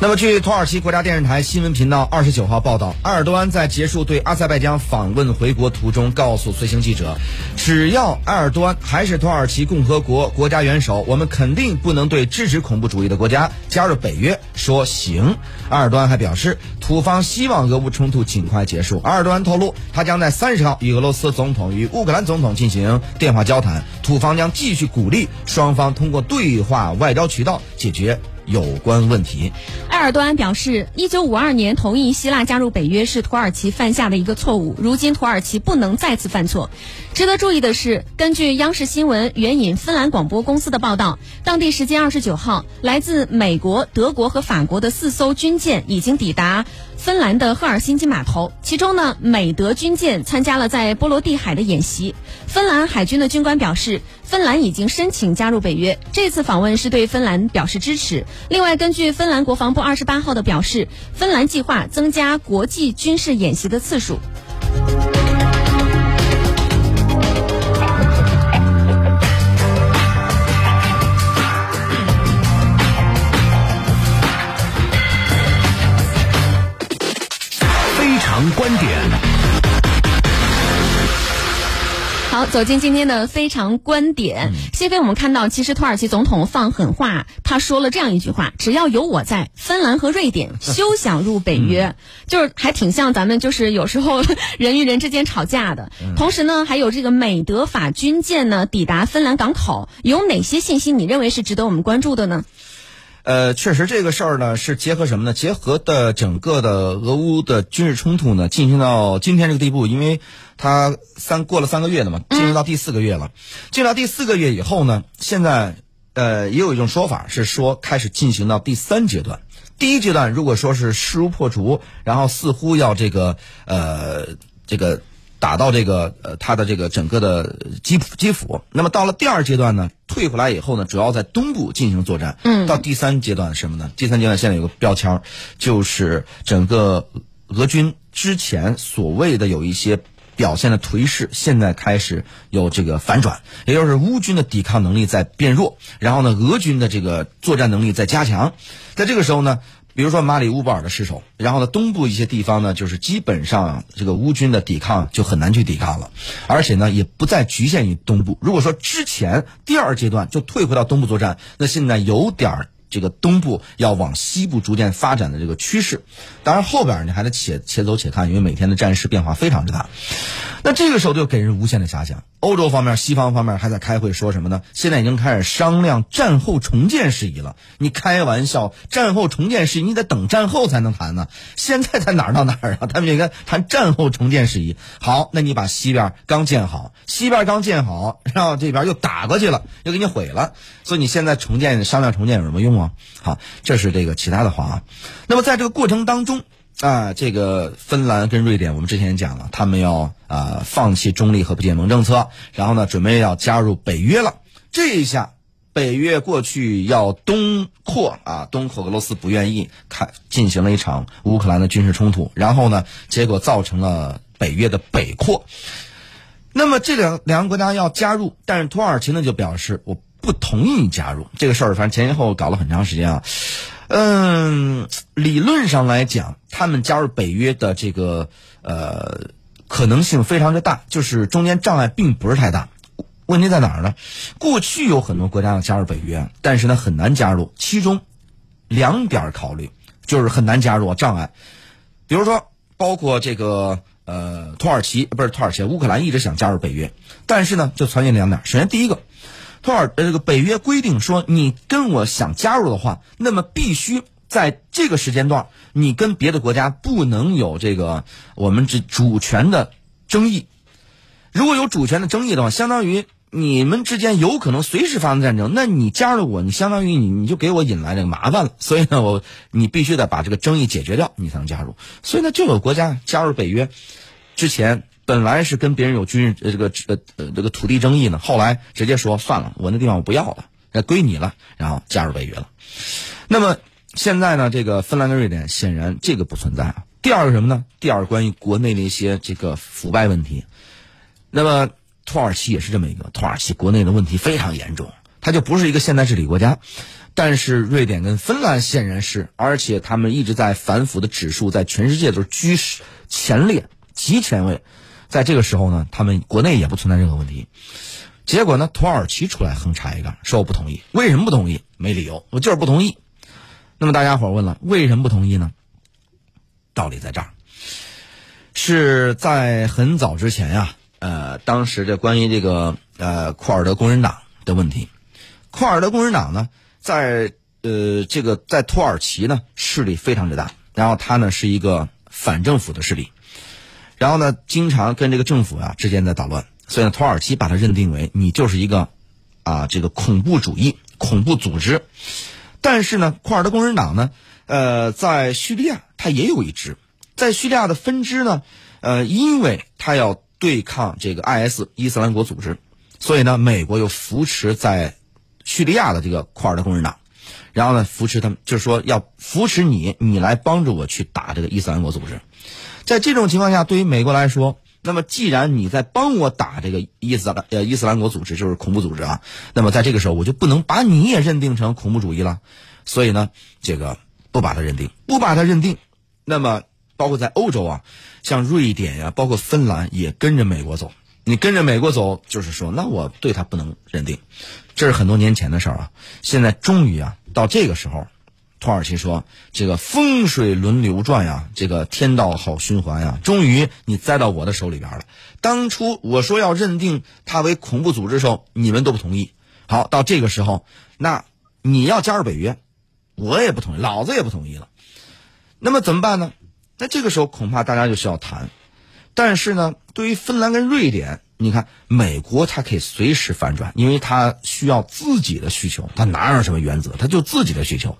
那么，据土耳其国家电视台新闻频道二十九号报道，埃尔多安在结束对阿塞拜疆访问回国途中，告诉随行记者，只要埃尔多安还是土耳其共和国国家元首，我们肯定不能对支持恐怖主义的国家加入北约说行。埃尔多安还表示，土方希望俄乌冲突尽快结束。埃尔多安透露，他将在三十号与俄罗斯总统与乌克兰总统进行电话交谈，土方将继续鼓励双方通过对话外交渠道解决。有关问题，埃尔多安表示，一九五二年同意希腊加入北约是土耳其犯下的一个错误，如今土耳其不能再次犯错。值得注意的是，根据央视新闻援引芬兰广播公司的报道，当地时间二十九号，来自美国、德国和法国的四艘军舰已经抵达。芬兰的赫尔辛基码头，其中呢，美德军舰参加了在波罗的海的演习。芬兰海军的军官表示，芬兰已经申请加入北约，这次访问是对芬兰表示支持。另外，根据芬兰国防部二十八号的表示，芬兰计划增加国际军事演习的次数。好，走进今天的非常观点。谢飞，我们看到，其实土耳其总统放狠话，他说了这样一句话：“只要有我在，芬兰和瑞典休想入北约。”就是还挺像咱们，就是有时候人与人之间吵架的。同时呢，还有这个美德法军舰呢抵达芬兰港口，有哪些信息你认为是值得我们关注的呢？呃，确实这个事儿呢是结合什么呢？结合的整个的俄乌的军事冲突呢进行到今天这个地步，因为它三过了三个月了嘛，进入到第四个月了。进入到第四个月以后呢，现在呃也有一种说法是说开始进行到第三阶段。第一阶段如果说是势如破竹，然后似乎要这个呃这个。打到这个呃，它的这个整个的基辅基辅。那么到了第二阶段呢，退回来以后呢，主要在东部进行作战。嗯。到第三阶段什么呢？第三阶段现在有个标签，就是整个俄军之前所谓的有一些表现的颓势，现在开始有这个反转，也就是乌军的抵抗能力在变弱，然后呢，俄军的这个作战能力在加强。在这个时候呢。比如说马里乌波尔的失守，然后呢，东部一些地方呢，就是基本上这个乌军的抵抗就很难去抵抗了，而且呢，也不再局限于东部。如果说之前第二阶段就退回到东部作战，那现在有点儿。这个东部要往西部逐渐发展的这个趋势，当然后边你还得且且走且看，因为每天的战事变化非常之大。那这个时候就给人无限的遐想。欧洲方面、西方方面还在开会说什么呢？现在已经开始商量战后重建事宜了。你开玩笑，战后重建事宜你得等战后才能谈呢。现在在哪儿到哪儿啊？他们应该谈战后重建事宜。好，那你把西边刚建好，西边刚建好，然后这边又打过去了，又给你毁了。所以你现在重建商量重建有什么用？好，这是这个其他的话啊。那么在这个过程当中啊，这个芬兰跟瑞典，我们之前讲了，他们要啊放弃中立和不结盟政策，然后呢，准备要加入北约了。这一下，北约过去要东扩啊，东扩俄罗斯不愿意，开进行了一场乌克兰的军事冲突，然后呢，结果造成了北约的北扩。那么这两两个国家要加入，但是土耳其呢就表示我。不同意加入这个事儿，反正前前后后搞了很长时间啊。嗯，理论上来讲，他们加入北约的这个呃可能性非常的大，就是中间障碍并不是太大。问题在哪儿呢？过去有很多国家要加入北约，但是呢很难加入。其中两点考虑就是很难加入障碍，比如说包括这个呃土耳其不是土耳其，乌克兰一直想加入北约，但是呢就存在两点。首先第一个。托尔呃，这个北约规定说，你跟我想加入的话，那么必须在这个时间段，你跟别的国家不能有这个我们这主权的争议。如果有主权的争议的话，相当于你们之间有可能随时发生战争。那你加入我，你相当于你你就给我引来这个麻烦了。所以呢，我你必须得把这个争议解决掉，你才能加入。所以呢，就有国家加入北约之前。本来是跟别人有军事呃这个呃呃这个土地争议呢，后来直接说算了，我那地方我不要了，那归你了，然后加入北约了。那么现在呢，这个芬兰跟瑞典显然这个不存在啊。第二个什么呢？第二关于国内的一些这个腐败问题。那么土耳其也是这么一个，土耳其国内的问题非常严重，它就不是一个现代治理国家。但是瑞典跟芬兰显然是，而且他们一直在反腐的指数在全世界都是居前列、极前位。在这个时候呢，他们国内也不存在任何问题。结果呢，土耳其出来横插一杠，说我不同意。为什么不同意？没理由，我就是不同意。那么大家伙问了，为什么不同意呢？道理在这儿，是在很早之前呀，呃，当时这关于这个呃库尔德工人党的问题，库尔德工人党呢。在呃，这个在土耳其呢势力非常之大，然后他呢是一个反政府的势力，然后呢经常跟这个政府啊之间在捣乱，所以呢土耳其把它认定为你就是一个啊这个恐怖主义恐怖组织，但是呢库尔德工人党呢呃在叙利亚它也有一支，在叙利亚的分支呢呃因为他要对抗这个 IS 伊斯兰国组织，所以呢美国又扶持在。叙利亚的这个库尔德工人党，然后呢扶持他们，就是说要扶持你，你来帮助我去打这个伊斯兰国组织。在这种情况下，对于美国来说，那么既然你在帮我打这个伊斯兰呃伊斯兰国组织，就是恐怖组织啊，那么在这个时候我就不能把你也认定成恐怖主义了。所以呢，这个不把它认定，不把它认定，那么包括在欧洲啊，像瑞典呀，包括芬兰也跟着美国走。你跟着美国走，就是说，那我对他不能认定。这是很多年前的事儿啊，现在终于啊到这个时候，土耳其说这个风水轮流转呀，这个天道好循环呀，终于你栽到我的手里边了。当初我说要认定他为恐怖组织的时候，你们都不同意。好，到这个时候，那你要加入北约，我也不同意，老子也不同意了。那么怎么办呢？那这个时候恐怕大家就需要谈。但是呢，对于芬兰跟瑞典。你看，美国它可以随时反转，因为它需要自己的需求，它哪有什么原则，它就自己的需求。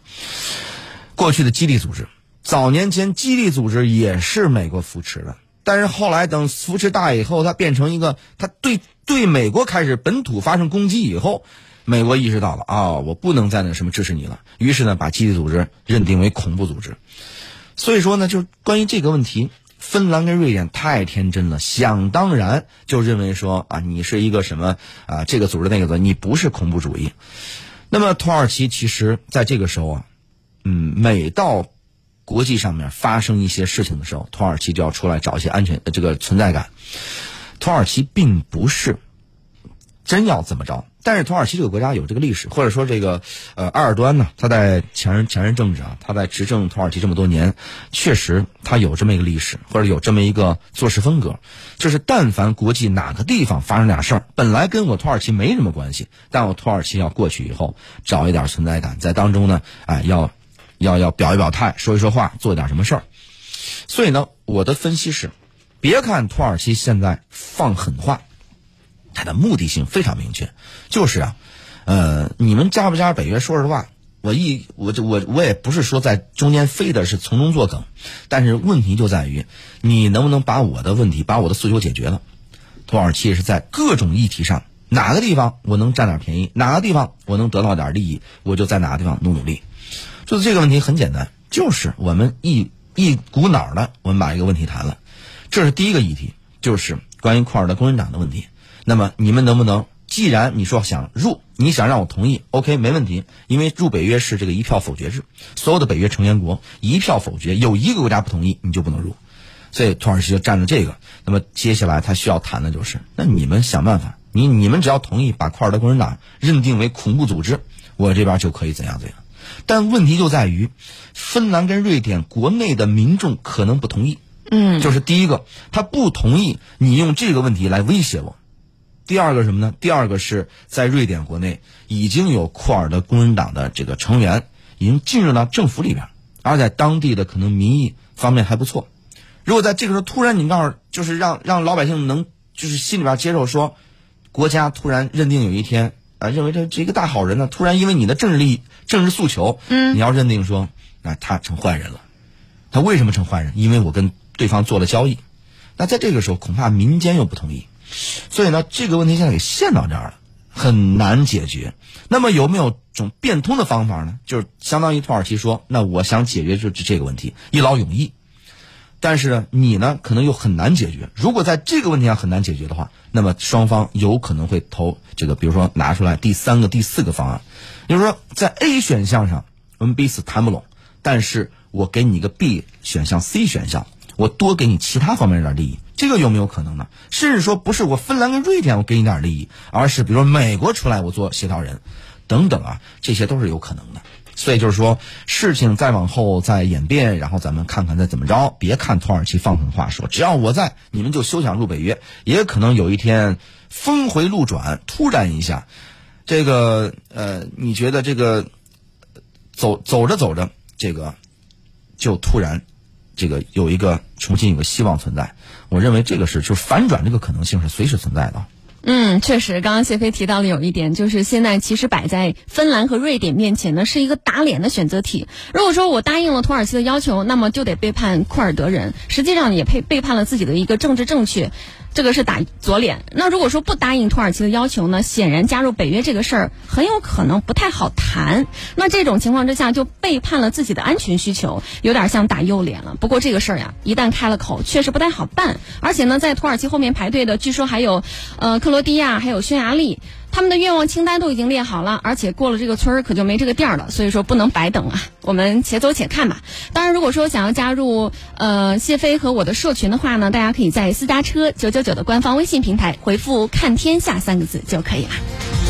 过去的基地组织，早年间基地组织也是美国扶持的，但是后来等扶持大以后，它变成一个，它对对美国开始本土发生攻击以后，美国意识到了啊，我不能再那什么支持你了，于是呢，把基地组织认定为恐怖组织。所以说呢，就是关于这个问题。芬兰跟瑞典太天真了，想当然就认为说啊，你是一个什么啊，这个组织那个组织，你不是恐怖主义。那么土耳其其实在这个时候啊，嗯，每到国际上面发生一些事情的时候，土耳其就要出来找一些安全这个存在感。土耳其并不是真要怎么着。但是土耳其这个国家有这个历史，或者说这个呃埃尔多安呢，他在前任前任政治啊，他在执政土耳其这么多年，确实他有这么一个历史，或者有这么一个做事风格，就是但凡国际哪个地方发生点事儿，本来跟我土耳其没什么关系，但我土耳其要过去以后找一点存在感，在当中呢，哎要要要表一表态，说一说话，做点什么事儿。所以呢，我的分析是，别看土耳其现在放狠话。它的目的性非常明确，就是啊，呃，你们加不加北约？说实话，我一我就我我也不是说在中间非得是从中作梗，但是问题就在于你能不能把我的问题、把我的诉求解决了。土耳其是在各种议题上，哪个地方我能占点便宜，哪个地方我能得到点利益，我就在哪个地方努努力。就是这个问题很简单，就是我们一一股脑的，我们把一个问题谈了。这是第一个议题，就是关于库尔德工人党的问题。那么你们能不能？既然你说想入，你想让我同意，OK，没问题。因为入北约是这个一票否决制，所有的北约成员国一票否决，有一个国家不同意，你就不能入。所以土耳其就占着这个。那么接下来他需要谈的就是，那你们想办法，你你们只要同意把库尔德工人党认定为恐怖组织，我这边就可以怎样怎样。但问题就在于，芬兰跟瑞典国内的民众可能不同意。嗯，就是第一个，他不同意你用这个问题来威胁我。第二个什么呢？第二个是在瑞典国内已经有库尔德工人党的这个成员已经进入到政府里边，而在当地的可能民意方面还不错。如果在这个时候突然你告诉，就是让让老百姓能就是心里边接受说，国家突然认定有一天啊认为这这一个大好人呢，突然因为你的政治利益、政治诉求，嗯，你要认定说，那他成坏人了。他为什么成坏人？因为我跟对方做了交易。那在这个时候，恐怕民间又不同意。所以呢，这个问题现在给陷到这儿了，很难解决。那么有没有种变通的方法呢？就是相当于土耳其说，那我想解决就是这个问题，一劳永逸。但是呢，你呢可能又很难解决。如果在这个问题上很难解决的话，那么双方有可能会投这个，比如说拿出来第三个、第四个方案。就是说，在 A 选项上我们彼此谈不拢，但是我给你一个 B 选项、C 选项，我多给你其他方面点利益，这个有没有可能呢？甚至说不是我芬兰跟瑞典我给你点利益，而是比如美国出来我做协调人，等等啊，这些都是有可能的。所以就是说，事情再往后再演变，然后咱们看看再怎么着。别看土耳其放狠话说，只要我在，你们就休想入北约。也可能有一天峰回路转，突然一下，这个呃，你觉得这个走走着走着，这个就突然这个有一个重新有个希望存在。我认为这个是就是反转这个可能性是随时存在的。嗯，确实，刚刚谢飞提到了有一点，就是现在其实摆在芬兰和瑞典面前呢，是一个打脸的选择题。如果说我答应了土耳其的要求，那么就得背叛库尔德人，实际上也配背叛了自己的一个政治正确。这个是打左脸。那如果说不答应土耳其的要求呢？显然加入北约这个事儿很有可能不太好谈。那这种情况之下就背叛了自己的安全需求，有点像打右脸了。不过这个事儿呀，一旦开了口，确实不太好办。而且呢，在土耳其后面排队的，据说还有，呃，克罗地亚，还有匈牙利。他们的愿望清单都已经列好了，而且过了这个村儿可就没这个店儿了，所以说不能白等啊！我们且走且看吧。当然，如果说想要加入呃谢飞和我的社群的话呢，大家可以在私家车九九九的官方微信平台回复“看天下”三个字就可以了。